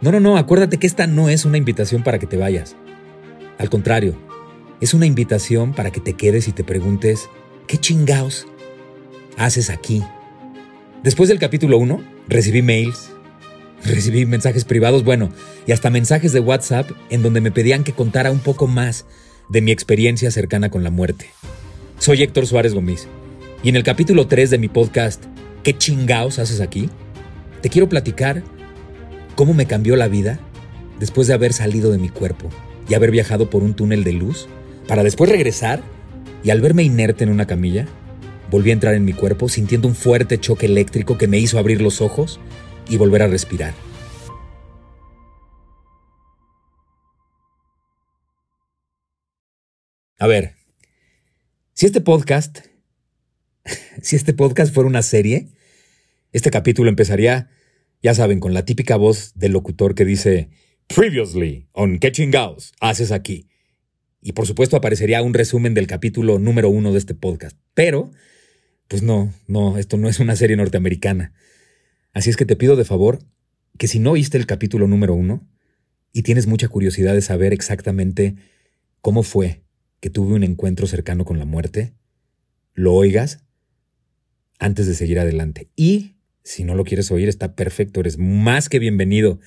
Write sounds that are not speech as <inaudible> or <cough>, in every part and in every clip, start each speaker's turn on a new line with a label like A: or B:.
A: No, no, no, acuérdate que esta no es una invitación para que te vayas. Al contrario, es una invitación para que te quedes y te preguntes, ¿qué chingaos haces aquí? Después del capítulo 1, recibí mails, recibí mensajes privados, bueno, y hasta mensajes de WhatsApp en donde me pedían que contara un poco más de mi experiencia cercana con la muerte. Soy Héctor Suárez Gómez, y en el capítulo 3 de mi podcast, ¿Qué chingaos haces aquí? Te quiero platicar cómo me cambió la vida después de haber salido de mi cuerpo y haber viajado por un túnel de luz para después regresar y al verme inerte en una camilla, volví a entrar en mi cuerpo sintiendo un fuerte choque eléctrico que me hizo abrir los ojos y volver a respirar. A ver, si este podcast, <laughs> si este podcast fuera una serie, este capítulo empezaría ya saben, con la típica voz del locutor que dice Previously on ¿Qué chingaos haces aquí? Y por supuesto aparecería un resumen del capítulo número uno de este podcast. Pero, pues no, no, esto no es una serie norteamericana. Así es que te pido de favor que si no oíste el capítulo número uno y tienes mucha curiosidad de saber exactamente cómo fue que tuve un encuentro cercano con la muerte, lo oigas antes de seguir adelante. Y si no lo quieres oír, está perfecto, eres más que bienvenido.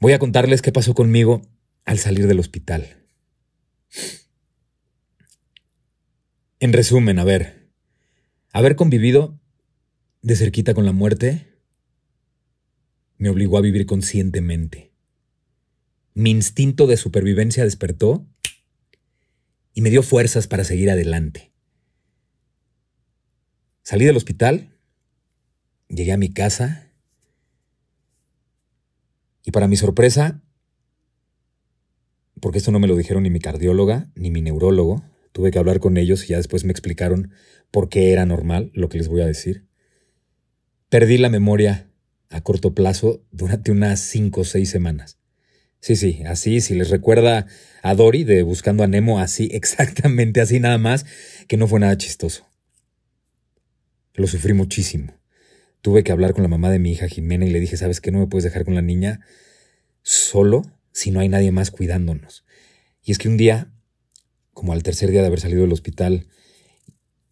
A: Voy a contarles qué pasó conmigo al salir del hospital. En resumen, a ver, haber convivido de cerquita con la muerte me obligó a vivir conscientemente. Mi instinto de supervivencia despertó y me dio fuerzas para seguir adelante. Salí del hospital Llegué a mi casa y para mi sorpresa, porque esto no me lo dijeron ni mi cardióloga ni mi neurólogo, tuve que hablar con ellos y ya después me explicaron por qué era normal lo que les voy a decir. Perdí la memoria a corto plazo durante unas cinco o seis semanas. Sí, sí, así, si les recuerda a Dory de Buscando a Nemo, así, <laughs> exactamente así nada más, que no fue nada chistoso. Lo sufrí muchísimo. Tuve que hablar con la mamá de mi hija Jimena y le dije, ¿sabes qué? No me puedes dejar con la niña solo si no hay nadie más cuidándonos. Y es que un día, como al tercer día de haber salido del hospital,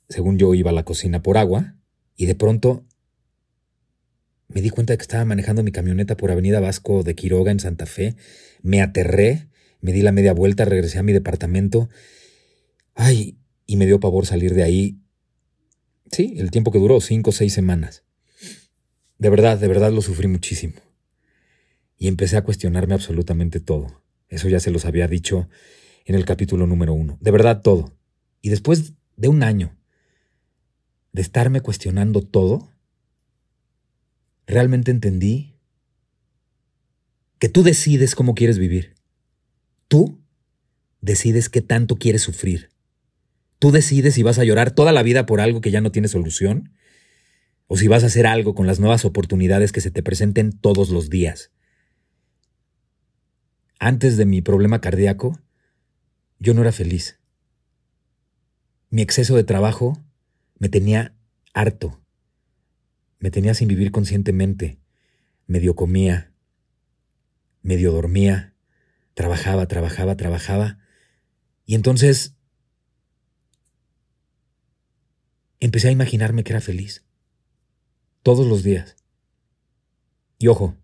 A: según yo iba a la cocina por agua, y de pronto me di cuenta de que estaba manejando mi camioneta por Avenida Vasco de Quiroga en Santa Fe, me aterré, me di la media vuelta, regresé a mi departamento, ay, y me dio pavor salir de ahí. Sí, el tiempo que duró, cinco o seis semanas. De verdad, de verdad lo sufrí muchísimo. Y empecé a cuestionarme absolutamente todo. Eso ya se los había dicho en el capítulo número uno. De verdad todo. Y después de un año de estarme cuestionando todo, realmente entendí que tú decides cómo quieres vivir. Tú decides qué tanto quieres sufrir. Tú decides si vas a llorar toda la vida por algo que ya no tiene solución o si vas a hacer algo con las nuevas oportunidades que se te presenten todos los días. Antes de mi problema cardíaco, yo no era feliz. Mi exceso de trabajo me tenía harto. Me tenía sin vivir conscientemente. Medio comía, medio dormía, trabajaba, trabajaba, trabajaba. Y entonces empecé a imaginarme que era feliz todos los días. Y ojo,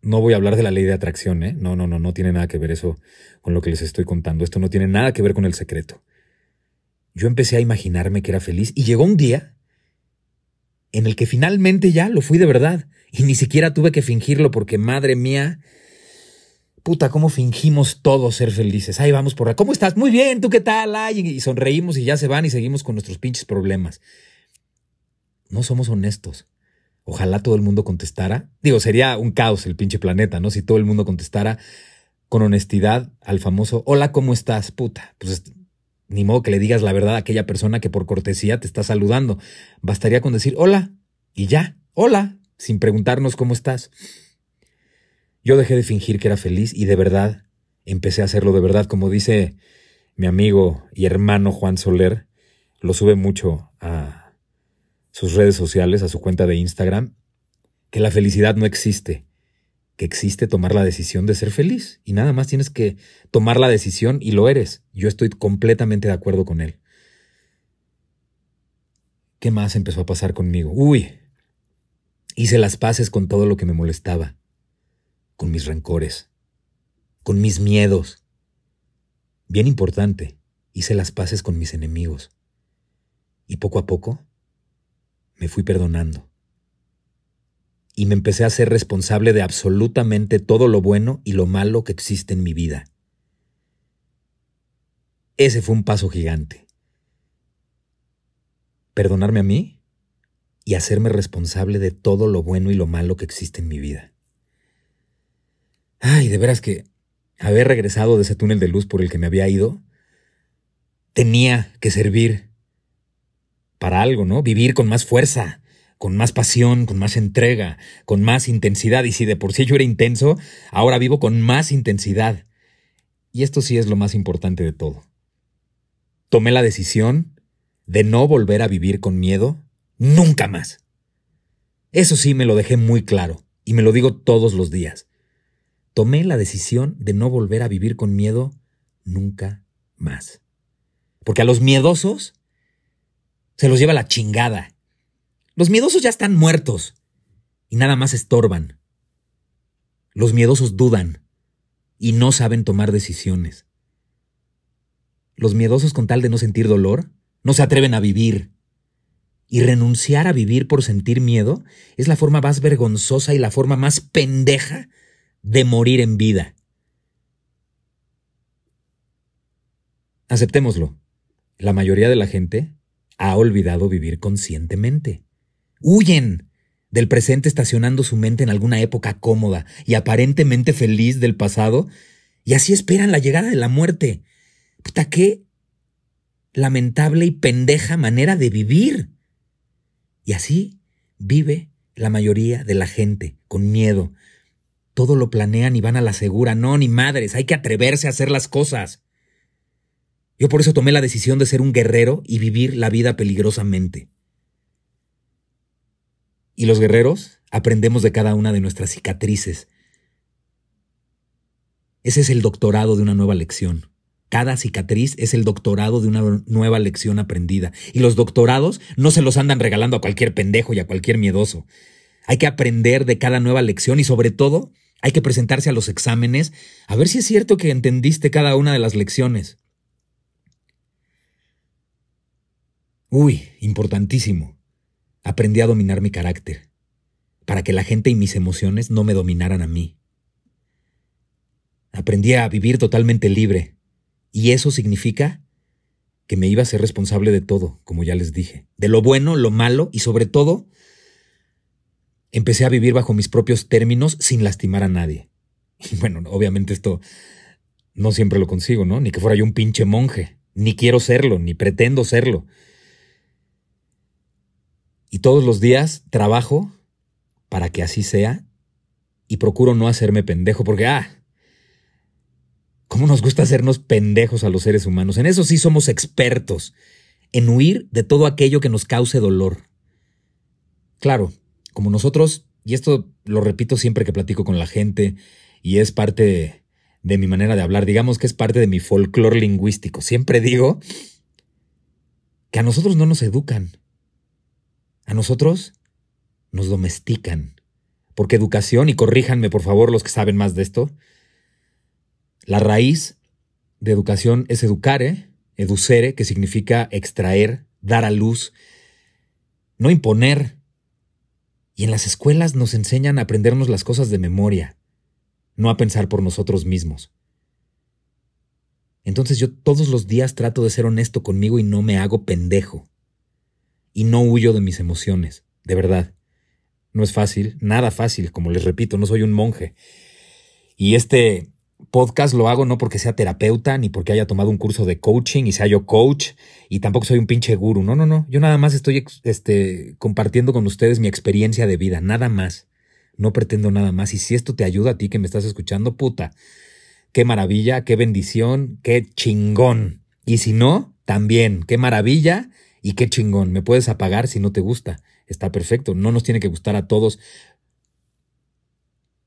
A: no voy a hablar de la ley de atracción, ¿eh? No, no, no, no tiene nada que ver eso con lo que les estoy contando. Esto no tiene nada que ver con el secreto. Yo empecé a imaginarme que era feliz y llegó un día en el que finalmente ya lo fui de verdad y ni siquiera tuve que fingirlo porque, madre mía, puta, cómo fingimos todos ser felices. Ahí vamos por la. ¿Cómo estás? Muy bien, ¿tú qué tal? Ay, y sonreímos y ya se van y seguimos con nuestros pinches problemas. No somos honestos. Ojalá todo el mundo contestara. Digo, sería un caos el pinche planeta, ¿no? Si todo el mundo contestara con honestidad al famoso Hola, ¿cómo estás? Puta. Pues ni modo que le digas la verdad a aquella persona que por cortesía te está saludando. Bastaría con decir hola y ya, hola, sin preguntarnos cómo estás. Yo dejé de fingir que era feliz y de verdad empecé a hacerlo de verdad, como dice mi amigo y hermano Juan Soler, lo sube mucho a sus redes sociales, a su cuenta de Instagram, que la felicidad no existe, que existe tomar la decisión de ser feliz y nada más tienes que tomar la decisión y lo eres. Yo estoy completamente de acuerdo con él. ¿Qué más empezó a pasar conmigo? Uy, hice las paces con todo lo que me molestaba con mis rencores, con mis miedos. Bien importante, hice las paces con mis enemigos. Y poco a poco me fui perdonando. Y me empecé a ser responsable de absolutamente todo lo bueno y lo malo que existe en mi vida. Ese fue un paso gigante. Perdonarme a mí y hacerme responsable de todo lo bueno y lo malo que existe en mi vida. Ay, de veras que haber regresado de ese túnel de luz por el que me había ido tenía que servir para algo, ¿no? Vivir con más fuerza, con más pasión, con más entrega, con más intensidad. Y si de por sí yo era intenso, ahora vivo con más intensidad. Y esto sí es lo más importante de todo. Tomé la decisión de no volver a vivir con miedo nunca más. Eso sí me lo dejé muy claro y me lo digo todos los días tomé la decisión de no volver a vivir con miedo nunca más. Porque a los miedosos se los lleva la chingada. Los miedosos ya están muertos y nada más estorban. Los miedosos dudan y no saben tomar decisiones. Los miedosos con tal de no sentir dolor no se atreven a vivir. Y renunciar a vivir por sentir miedo es la forma más vergonzosa y la forma más pendeja de morir en vida. Aceptémoslo. La mayoría de la gente ha olvidado vivir conscientemente. Huyen del presente estacionando su mente en alguna época cómoda y aparentemente feliz del pasado, y así esperan la llegada de la muerte. Puta, qué lamentable y pendeja manera de vivir. Y así vive la mayoría de la gente, con miedo, todo lo planean y van a la segura. No, ni madres, hay que atreverse a hacer las cosas. Yo por eso tomé la decisión de ser un guerrero y vivir la vida peligrosamente. Y los guerreros aprendemos de cada una de nuestras cicatrices. Ese es el doctorado de una nueva lección. Cada cicatriz es el doctorado de una nueva lección aprendida. Y los doctorados no se los andan regalando a cualquier pendejo y a cualquier miedoso. Hay que aprender de cada nueva lección y sobre todo hay que presentarse a los exámenes a ver si es cierto que entendiste cada una de las lecciones. Uy, importantísimo. Aprendí a dominar mi carácter, para que la gente y mis emociones no me dominaran a mí. Aprendí a vivir totalmente libre, y eso significa que me iba a ser responsable de todo, como ya les dije, de lo bueno, lo malo y sobre todo empecé a vivir bajo mis propios términos sin lastimar a nadie. Y bueno, obviamente esto no siempre lo consigo, ¿no? Ni que fuera yo un pinche monje, ni quiero serlo, ni pretendo serlo. Y todos los días trabajo para que así sea y procuro no hacerme pendejo porque, ah, ¿cómo nos gusta hacernos pendejos a los seres humanos? En eso sí somos expertos, en huir de todo aquello que nos cause dolor. Claro, como nosotros, y esto lo repito siempre que platico con la gente, y es parte de, mi manera de hablar, digamos que es parte de mi folclore lingüístico. Siempre digo que a nosotros no nos educan. A nosotros nos domestican. Porque educación, y corríjanme por favor los que saben más de esto, la raíz de educación es educare, educere, que significa extraer, dar a luz, no imponer, y en las escuelas nos enseñan a aprendernos las cosas de memoria. no a pensar por nosotros mismos. Entonces yo todos los días trato de ser honesto conmigo y no me hago pendejo. Y no huyo de mis emociones, de verdad. No es fácil, nada fácil, como les repito, no soy un monje. Y este podcast lo hago no porque sea terapeuta, ni porque haya tomado un curso de coaching y sea yo coach, y tampoco soy un pinche guru. No, no, no. Yo nada más estoy este, compartiendo con ustedes mi experiencia de vida, nada más. No pretendo nada más. Y si esto te ayuda a ti que me estás escuchando, puta, qué maravilla, qué bendición, qué chingón. Y si no, también, qué maravilla y qué chingón. Me puedes apagar si no te gusta. Está perfecto, no nos tiene que gustar a todos.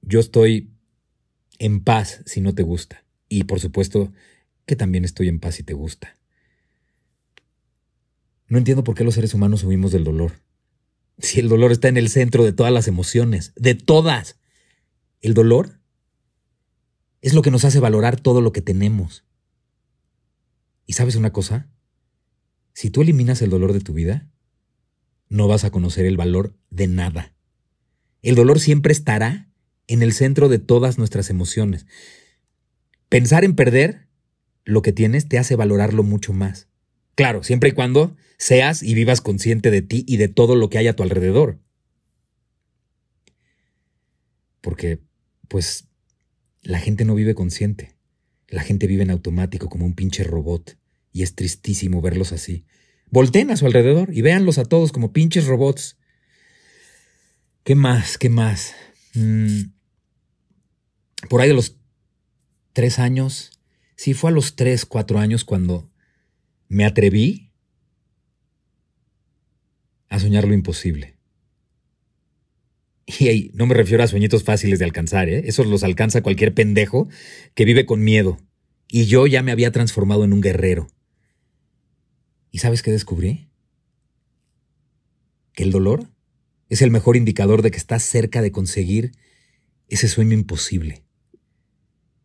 A: Yo estoy en paz si no te gusta. Y por supuesto que también estoy en paz si te gusta. No entiendo por qué los seres humanos huimos del dolor. Si el dolor está en el centro de todas las emociones, de todas. El dolor es lo que nos hace valorar todo lo que tenemos. ¿Y sabes una cosa? Si tú eliminas el dolor de tu vida, no vas a conocer el valor de nada. El dolor siempre estará en el centro de todas nuestras emociones. Pensar en perder lo que tienes te hace valorarlo mucho más. Claro, siempre y cuando seas y vivas consciente de ti y de todo lo que hay a tu alrededor. Porque, pues, la gente no vive consciente. La gente vive en automático como un pinche robot. Y es tristísimo verlos así. Volten a su alrededor y véanlos a todos como pinches robots. ¿Qué más? ¿Qué más? Mm. Por ahí de los tres años. Sí, fue a los tres, cuatro años cuando me atreví a soñar lo imposible. Y no me refiero a sueñitos fáciles de alcanzar, ¿eh? Esos los alcanza cualquier pendejo que vive con miedo. Y yo ya me había transformado en un guerrero. ¿Y sabes qué descubrí? Que el dolor es el mejor indicador de que estás cerca de conseguir ese sueño imposible.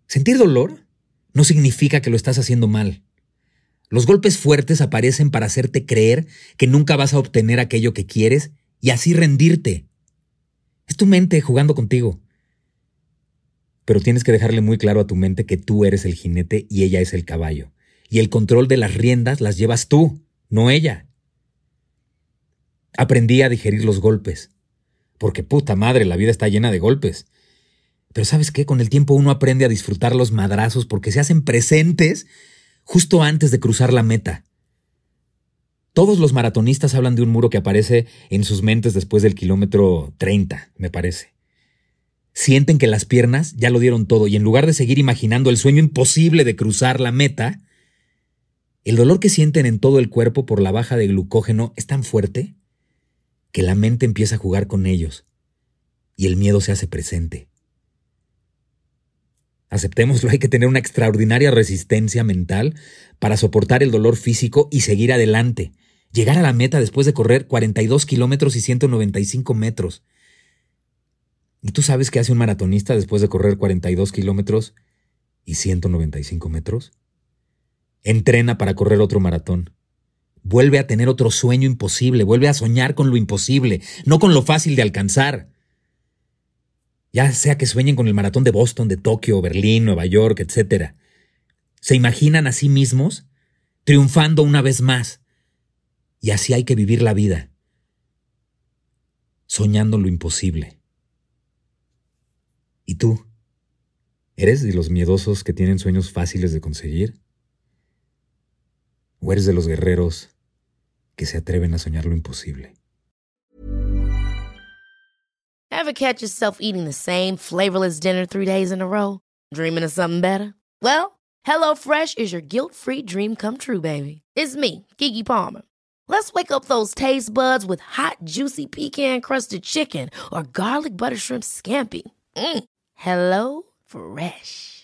A: Sentir dolor no significa que lo estás haciendo mal. Los golpes fuertes aparecen para hacerte creer que nunca vas a obtener aquello que quieres y así rendirte. Es tu mente jugando contigo. Pero tienes que dejarle muy claro a tu mente que tú eres el jinete y ella es el caballo. Y el control de las riendas las llevas tú, no ella. Aprendí a digerir los golpes. Porque puta madre, la vida está llena de golpes. Pero sabes qué, con el tiempo uno aprende a disfrutar los madrazos porque se hacen presentes justo antes de cruzar la meta. Todos los maratonistas hablan de un muro que aparece en sus mentes después del kilómetro 30, me parece. Sienten que las piernas ya lo dieron todo y en lugar de seguir imaginando el sueño imposible de cruzar la meta, el dolor que sienten en todo el cuerpo por la baja de glucógeno es tan fuerte que la mente empieza a jugar con ellos y el miedo se hace presente. Aceptémoslo, <laughs> hay que tener una extraordinaria resistencia mental para soportar el dolor físico y seguir adelante, llegar a la meta después de correr 42 kilómetros y 195 metros. ¿Y tú sabes qué hace un maratonista después de correr 42 kilómetros y 195 metros? Entrena para correr otro maratón. Vuelve a tener otro sueño imposible, vuelve a soñar con lo imposible, no con lo fácil de alcanzar. Ya sea que sueñen con el maratón de Boston, de Tokio, Berlín, Nueva York, etc. Se imaginan a sí mismos triunfando una vez más, y así hay que vivir la vida, soñando lo imposible. ¿Y tú? ¿Eres de los miedosos que tienen sueños fáciles de conseguir? ¿O eres de los guerreros que se atreven a soñar lo imposible?
B: Ever catch yourself eating the same flavorless dinner three days in a row? Dreaming of something better? Well, HelloFresh is your guilt-free dream come true, baby. It's me, Kiki Palmer. Let's wake up those taste buds with hot, juicy pecan crusted chicken or garlic butter shrimp scampi. Mm. Hello Fresh.